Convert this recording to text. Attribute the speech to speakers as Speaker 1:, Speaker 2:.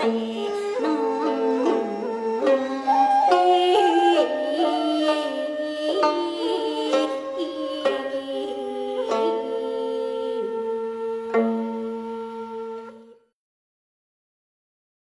Speaker 1: see.